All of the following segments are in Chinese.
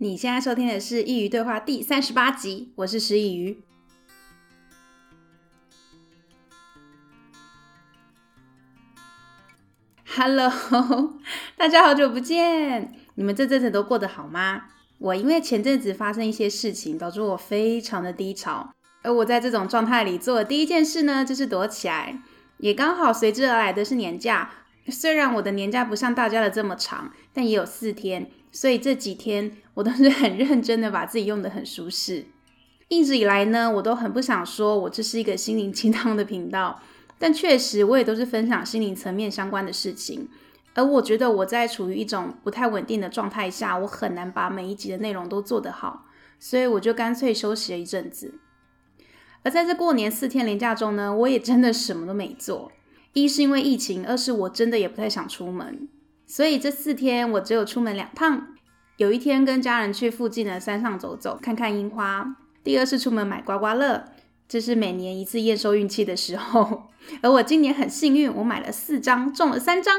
你现在收听的是《佾萮对话》第三十八集，我是师佾萮。Hello，大家好久不见，你们这阵子都过得好吗？我因为前阵子发生一些事情，导致我非常的低潮，而我在这种状态里做的第一件事呢，就是躲起来，也刚好随之而来的是年假。虽然我的年假不像大家的这么长，但也有四天。所以这几天我都是很认真的把自己用的很舒适。一直以来呢，我都很不想说我这是一个心灵鸡汤的频道，但确实我也都是分享心灵层面相关的事情。而我觉得我在处于一种不太稳定的状态下，我很难把每一集的内容都做得好，所以我就干脆休息了一阵子。而在这过年四天连假中呢，我也真的什么都没做。一是因为疫情，二是我真的也不太想出门。所以这四天我只有出门两趟，有一天跟家人去附近的山上走走，看看樱花。第二是出门买刮刮乐，这是每年一次验收运气的时候。而我今年很幸运，我买了四张，中了三张，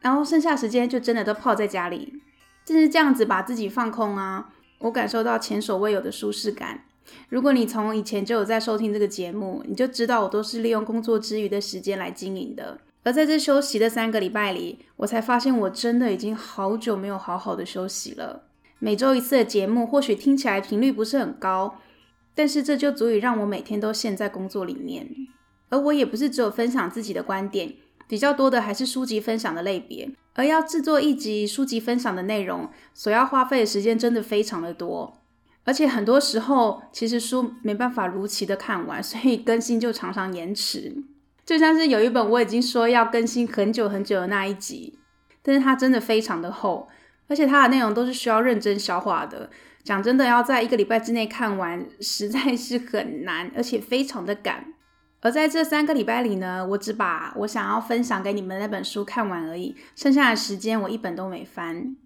然后剩下时间就真的都泡在家里，就是这样子把自己放空啊。我感受到前所未有的舒适感。如果你从以前就有在收听这个节目，你就知道我都是利用工作之余的时间来经营的。而在这休息的三个礼拜里，我才发现我真的已经好久没有好好的休息了。每周一次的节目，或许听起来频率不是很高，但是这就足以让我每天都陷在工作里面。而我也不是只有分享自己的观点，比较多的还是书籍分享的类别。而要制作一集书籍分享的内容，所要花费的时间真的非常的多，而且很多时候其实书没办法如期的看完，所以更新就常常延迟。就像是有一本我已经说要更新很久很久的那一集，但是它真的非常的厚，而且它的内容都是需要认真消化的。讲真的，要在一个礼拜之内看完，实在是很难，而且非常的赶。而在这三个礼拜里呢，我只把我想要分享给你们那本书看完而已，剩下的时间我一本都没翻。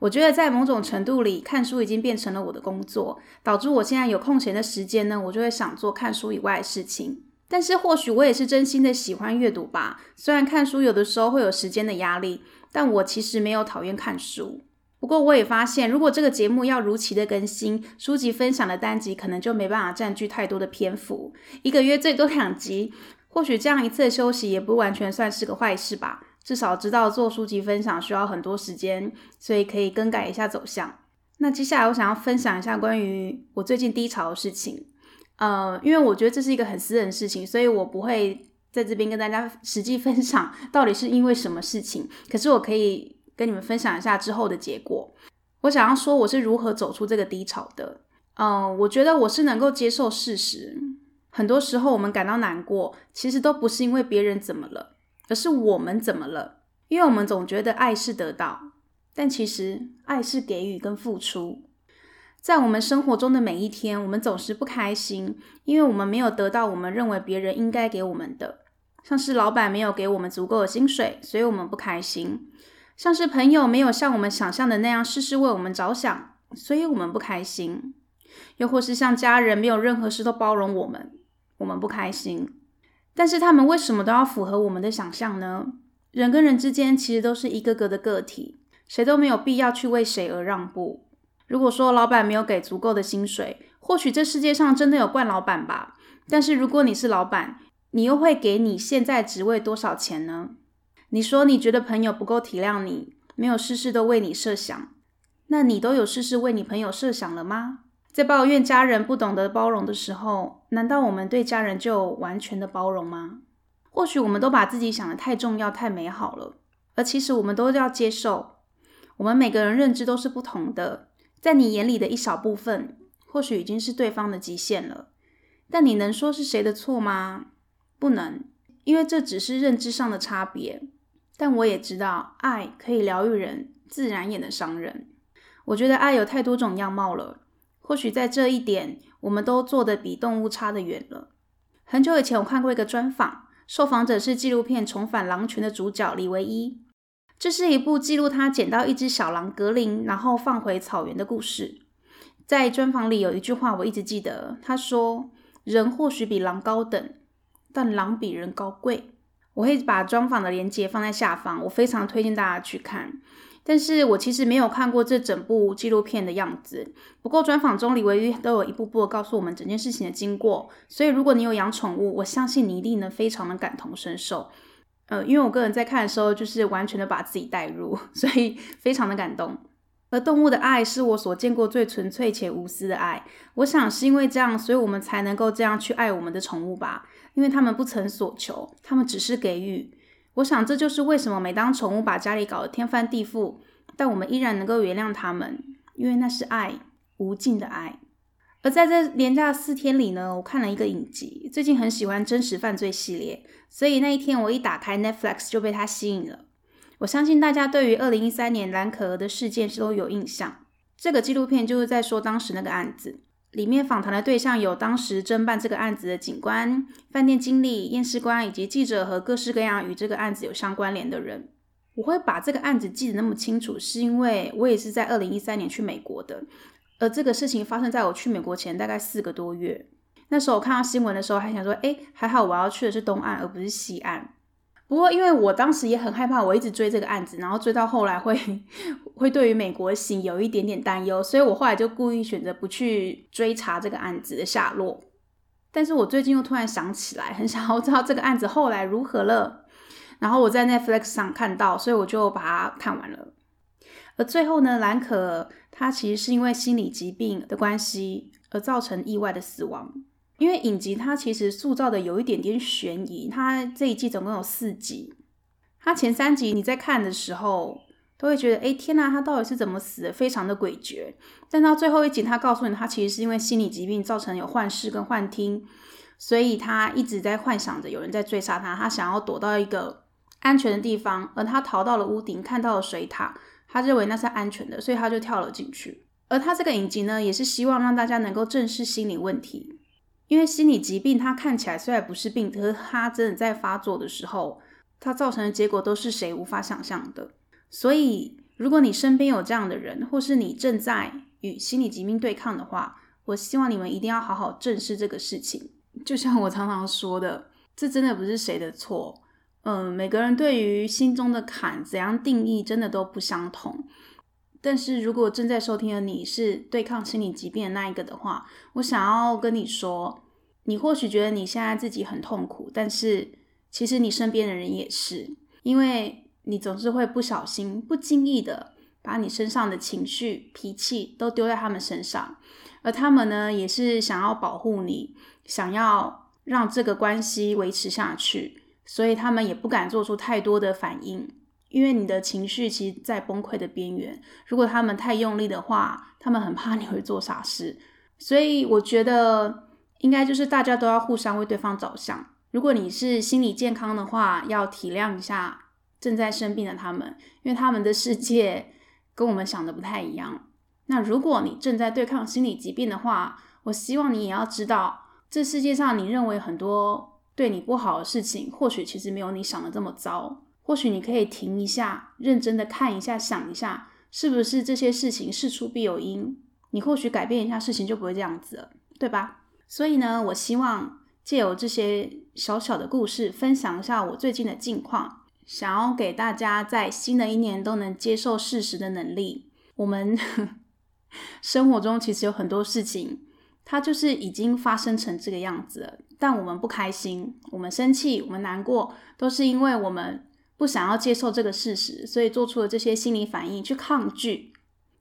我觉得在某种程度里，看书已经变成了我的工作，导致我现在有空闲的时间呢，我就会想做看书以外的事情。但是或许我也是真心的喜欢阅读吧。虽然看书有的时候会有时间的压力，但我其实没有讨厌看书。不过我也发现，如果这个节目要如期的更新，书籍分享的单集可能就没办法占据太多的篇幅。一个月最多两集，或许这样一次的休息也不完全算是个坏事吧。至少知道做书籍分享需要很多时间，所以可以更改一下走向。那接下来我想要分享一下关于我最近低潮的事情。呃，因为我觉得这是一个很私人的事情，所以我不会在这边跟大家 实际分享到底是因为什么事情。可是我可以跟你们分享一下之后的结果。我想要说我是如何走出这个低潮的。嗯、我觉得我是能够接受事实。很多时候我们感到难过，其实都不是因为别人怎么了，而是我们怎么了。因为我们总觉得爱是得到，但其实爱是给予跟付出。在我们生活中的每一天，我们总是不开心，因为我们没有得到我们认为别人应该给我们的。像是老板没有给我们足够的薪水，所以我们不开心；像是朋友没有像我们想象的那样事事为我们着想，所以我们不开心；又或是像家人没有任何事都包容我们，我们不开心。但是他们为什么都要符合我们的想象呢？人跟人之间其实都是一个个的个体，谁都没有必要去为谁而让步。如果说老板没有给足够的薪水，或许这世界上真的有惯老板吧。但是如果你是老板，你又会给你现在职位多少钱呢？你说你觉得朋友不够体谅你，没有事事都为你设想，那你都有事事为你朋友设想了吗？在抱怨家人不懂得包容的时候，难道我们对家人就完全的包容吗？或许我们都把自己想得太重要、太美好了，而其实我们都要接受，我们每个人认知都是不同的。在你眼里的一小部分，或许已经是对方的极限了。但你能说是谁的错吗？不能，因为这只是认知上的差别。但我也知道，爱可以疗愈人，自然也能伤人。我觉得爱有太多种样貌了。或许在这一点，我们都做得比动物差得远了。很久以前，我看过一个专访，受访者是纪录片《重返狼群》的主角李维一。这是一部记录他捡到一只小狼格林，然后放回草原的故事。在专访里有一句话我一直记得，他说：“人或许比狼高等，但狼比人高贵。”我会把专访的链接放在下方，我非常推荐大家去看。但是我其实没有看过这整部纪录片的样子。不过专访中李维宇都有一步步告诉我们整件事情的经过，所以如果你有养宠物，我相信你一定能非常的感同身受。呃，因为我个人在看的时候，就是完全的把自己带入，所以非常的感动。而动物的爱是我所见过最纯粹且无私的爱。我想是因为这样，所以我们才能够这样去爱我们的宠物吧？因为他们不曾索求，他们只是给予。我想这就是为什么每当宠物把家里搞得天翻地覆，但我们依然能够原谅他们，因为那是爱，无尽的爱。而在这连假四天里呢，我看了一个影集，最近很喜欢真实犯罪系列，所以那一天我一打开 Netflix 就被它吸引了。我相信大家对于二零一三年蓝可儿的事件是都有印象。这个纪录片就是在说当时那个案子。里面访谈的对象有当时侦办这个案子的警官、饭店经理、验尸官以及记者和各式各样与这个案子有相关联的人。我会把这个案子记得那么清楚，是因为我也是在二零一三年去美国的，而这个事情发生在我去美国前大概四个多月。那时候我看到新闻的时候，还想说，哎，还好我要去的是东岸，而不是西岸。不过，因为我当时也很害怕，我一直追这个案子，然后追到后来会 会对于美国行有一点点担忧，所以我后来就故意选择不去追查这个案子的下落。但是我最近又突然想起来，很想要知道这个案子后来如何了。然后我在 Netflix 上看到，所以我就把它看完了。而最后呢，兰可他其实是因为心理疾病的关系而造成意外的死亡。因为影集它其实塑造的有一点点悬疑，它这一季总共有四集，它前三集你在看的时候都会觉得，哎，天呐，他到底是怎么死的，非常的诡谲。但到最后一集，他告诉你，他其实是因为心理疾病造成有幻视跟幻听，所以他一直在幻想着有人在追杀他，他想要躲到一个安全的地方，而他逃到了屋顶，看到了水塔，他认为那是安全的，所以他就跳了进去。而他这个影集呢，也是希望让大家能够正视心理问题。因为心理疾病，它看起来虽然不是病，可是它真的在发作的时候，它造成的结果都是谁无法想象的。所以，如果你身边有这样的人，或是你正在与心理疾病对抗的话，我希望你们一定要好好正视这个事情。就像我常常说的，这真的不是谁的错。嗯，每个人对于心中的坎怎样定义，真的都不相同。但是如果正在收听的你是对抗心理疾病的那一个的话，我想要跟你说，你或许觉得你现在自己很痛苦，但是其实你身边的人也是，因为你总是会不小心、不经意的把你身上的情绪、脾气都丢在他们身上，而他们呢，也是想要保护你，想要让这个关系维持下去，所以他们也不敢做出太多的反应。因为你的情绪其实在崩溃的边缘，如果他们太用力的话，他们很怕你会做傻事。所以我觉得应该就是大家都要互相为对方着想。如果你是心理健康的话，要体谅一下正在生病的他们，因为他们的世界跟我们想的不太一样。那如果你正在对抗心理疾病的话，我希望你也要知道，这世界上你认为很多对你不好的事情，或许其实没有你想的这么糟。或许你可以停一下，认真的看一下，想一下，是不是这些事情事出必有因？你或许改变一下事情就不会这样子了，对吧？所以呢，我希望借由这些小小的故事，分享一下我最近的近况，想要给大家在新的一年都能接受事实的能力。我们 生活中其实有很多事情，它就是已经发生成这个样子了，但我们不开心，我们生气，我们难过，都是因为我们。不想要接受这个事实，所以做出了这些心理反应去抗拒。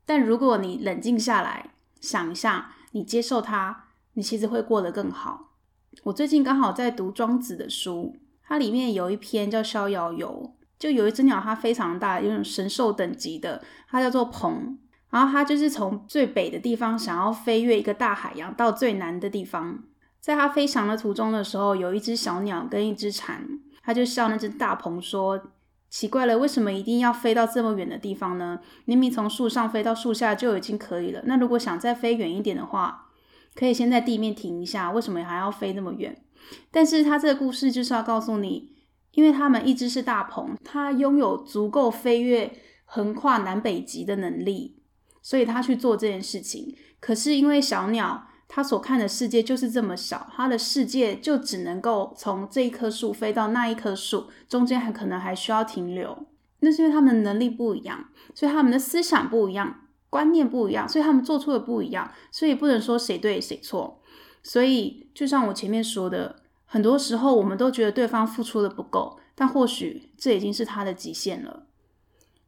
但如果你冷静下来想一下，你接受它，你其实会过得更好。我最近刚好在读庄子的书，它里面有一篇叫《逍遥游》，就有一只鸟，它非常大，有种神兽等级的，它叫做鹏。然后它就是从最北的地方想要飞越一个大海洋到最南的地方，在它飞翔的途中的时候，有一只小鸟跟一只蝉。他就笑那只大鹏说：“奇怪了，为什么一定要飞到这么远的地方呢？明明从树上飞到树下就已经可以了。那如果想再飞远一点的话，可以先在地面停一下。为什么还要飞那么远？但是他这个故事就是要告诉你，因为他们一只是大鹏，他拥有足够飞越横跨南北极的能力，所以他去做这件事情。可是因为小鸟。”他所看的世界就是这么小，他的世界就只能够从这一棵树飞到那一棵树，中间还可能还需要停留。那是因为他们的能力不一样，所以他们的思想不一样，观念不一样，所以他们做出的不一样，所以不能说谁对谁错。所以就像我前面说的，很多时候我们都觉得对方付出的不够，但或许这已经是他的极限了。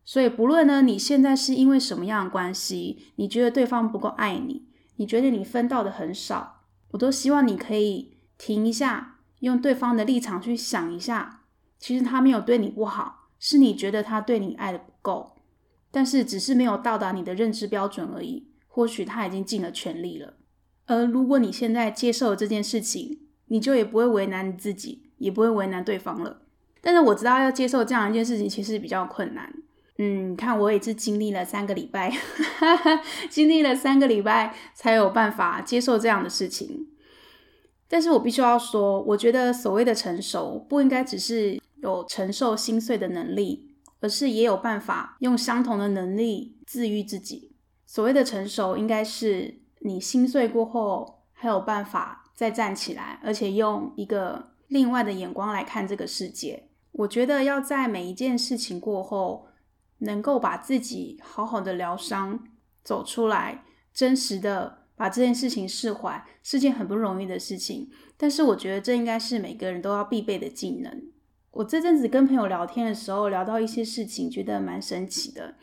所以不论呢，你现在是因为什么样的关系，你觉得对方不够爱你，你觉得你分到的很少，我都希望你可以停一下，用对方的立场去想一下，其实他没有对你不好。是你觉得他对你爱的不够，但是只是没有到达你的认知标准而已。或许他已经尽了全力了。而如果你现在接受了这件事情，你就也不会为难你自己，也不会为难对方了。但是我知道要接受这样一件事情其实比较困难。嗯，看我也是经历了三个礼拜，经历了三个礼拜才有办法接受这样的事情。但是我必须要说，我觉得所谓的成熟，不应该只是有承受心碎的能力，而是也有办法用相同的能力治愈自己。所谓的成熟，应该是你心碎过后还有办法再站起来，而且用一个另外的眼光来看这个世界。我觉得要在每一件事情过后，能够把自己好好的疗伤，走出来，真实的把这件事情释怀，是件很不容易的事情。但是我觉得这应该是每个人都要必备的技能。我这阵子跟朋友聊天的时候，聊到一些事情，觉得蛮神奇的。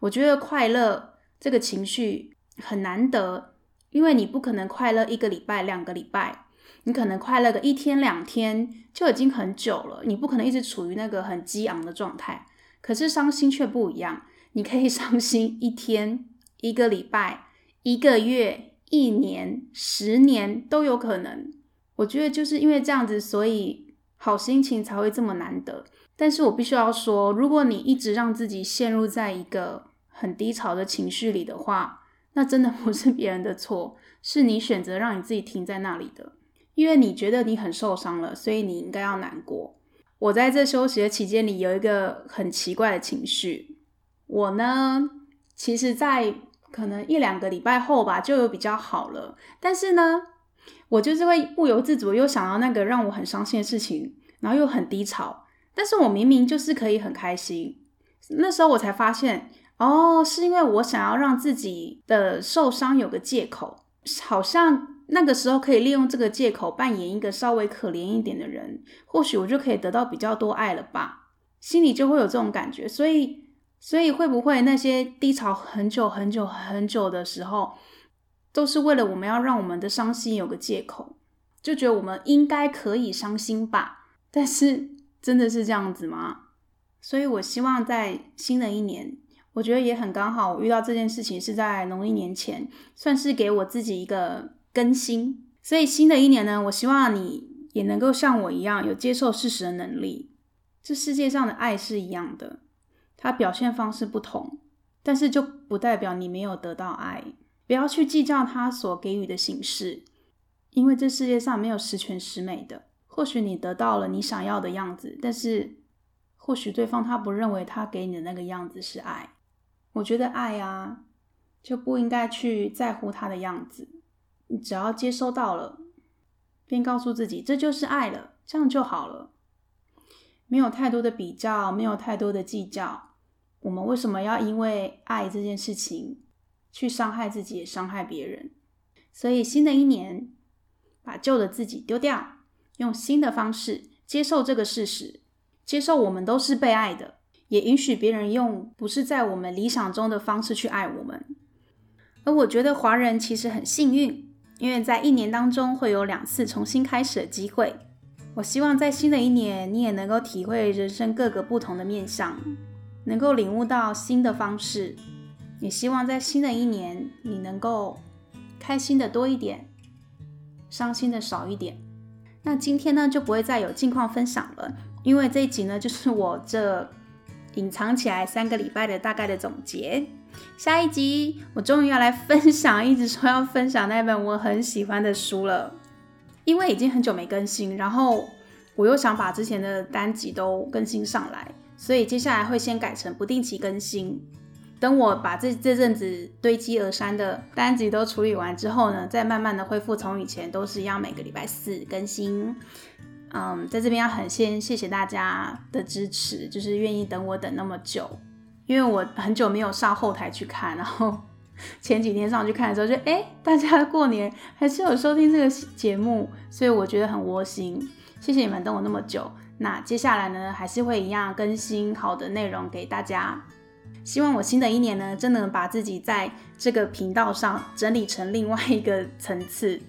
我觉得快乐这个情绪很难得，因为你不可能快乐一个礼拜、两个礼拜，你可能快乐个一天两天就已经很久了。你不可能一直处于那个很激昂的状态。可是伤心却不一样，你可以 伤心一天、一个礼拜、一个月、一年、十年都有可能。我觉得就是因为这样子，所以。好心情才会这么难得，但是我必须要说，如果你一直让自己陷入在一个很低潮的情绪里的话，那真的不是别人的错，是你选择让你自己停在那里的，因为你觉得你很受伤了，所以你应该要难过。我在这休息的期间里有一个很奇怪的情绪，我呢，其实在可能一两个礼拜后吧，就有比较好了，但是呢。我就是会不由自主又想到那个让我很伤心的事情，然后又很低潮，但是我明明就是可以很开心。那时候我才发现，哦，是因为我想要让自己的受伤有个借口，好像那个时候可以利用这个借口扮演一个稍微可怜一点的人，或许我就可以得到比较多爱了吧，心里就会有这种感觉。所以，所以会不会那些低潮很久很久很久的时候，都是为了我们要让我们的伤心有个借口，就觉得我们应该可以伤心吧？但是真的是这样子吗？所以我希望在新的一年，我觉得也很刚好，我遇到这件事情是在农历年前，算是给我自己一个更新。所以新的一年呢，我希望你也能够像我一样有接受事实的能力。这世界上的爱是一样的，它表现方式不同，但是就不代表你没有得到爱。不要去计较他所给予的形式，因为这世界上没有十全十美的。或许你得到了你想要的样子，但是或许对方他不认为他给你的那个样子是爱。我觉得爱啊，就不应该去在乎他的样子。你只要接收到了，便告诉自己这就是爱了，这样就好了。没有太多的比较，没有太多的计较。我们为什么要因为爱这件事情，去伤害自己，也伤害别人。所以新的一年，把旧的自己丢掉，用新的方式接受这个事实，接受我们都是被爱的，也允许别人用不是在我们理想中的方式去爱我们。而我觉得华人其实很幸运，因为在一年当中会有两次重新开始的机会。我希望在新的一年，你也能够体会人生各个不同的面向，能够领悟到新的方式。也希望在新的一年，你能够开心的多一点，伤心的少一点。那今天呢，就不会再有近况分享了，因为这一集呢，就是我这隐藏起来三个礼拜的大概的总结。下一集，我终于要来分享，一直说要分享那本我很喜欢的书了，因为已经很久没更新，然后我又想把之前的单集都更新上来，所以接下来会先改成不定期更新。等我把这这阵子堆积而山的单集都处理完之后呢，再慢慢的恢复从以前都是一样每个礼拜四更新。嗯，在这边要很先谢谢大家的支持，就是愿意等我等那么久，因为我很久没有上后台去看，然后 前几天上去看的时候就，就哎，大家过年还是有收听这个节目，所以我觉得很窝心，谢谢你们等我那么久。那接下来呢，还是会一样更新好的内容给大家。希望我新的一年呢，真的能把自己在这个频道上整理成另外一个层次，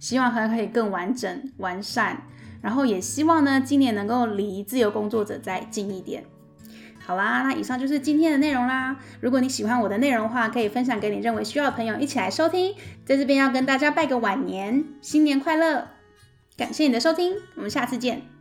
希望还可以更完整完善。然后也希望呢，今年能够离自由工作者再近一点。好啦，那以上就是今天的内容啦。如果你喜欢我的内容的话，可以分享给你认为需要的朋友一起来收听。在这边要跟大家拜个晚年，新年快乐！感谢你的收听，我们下次见。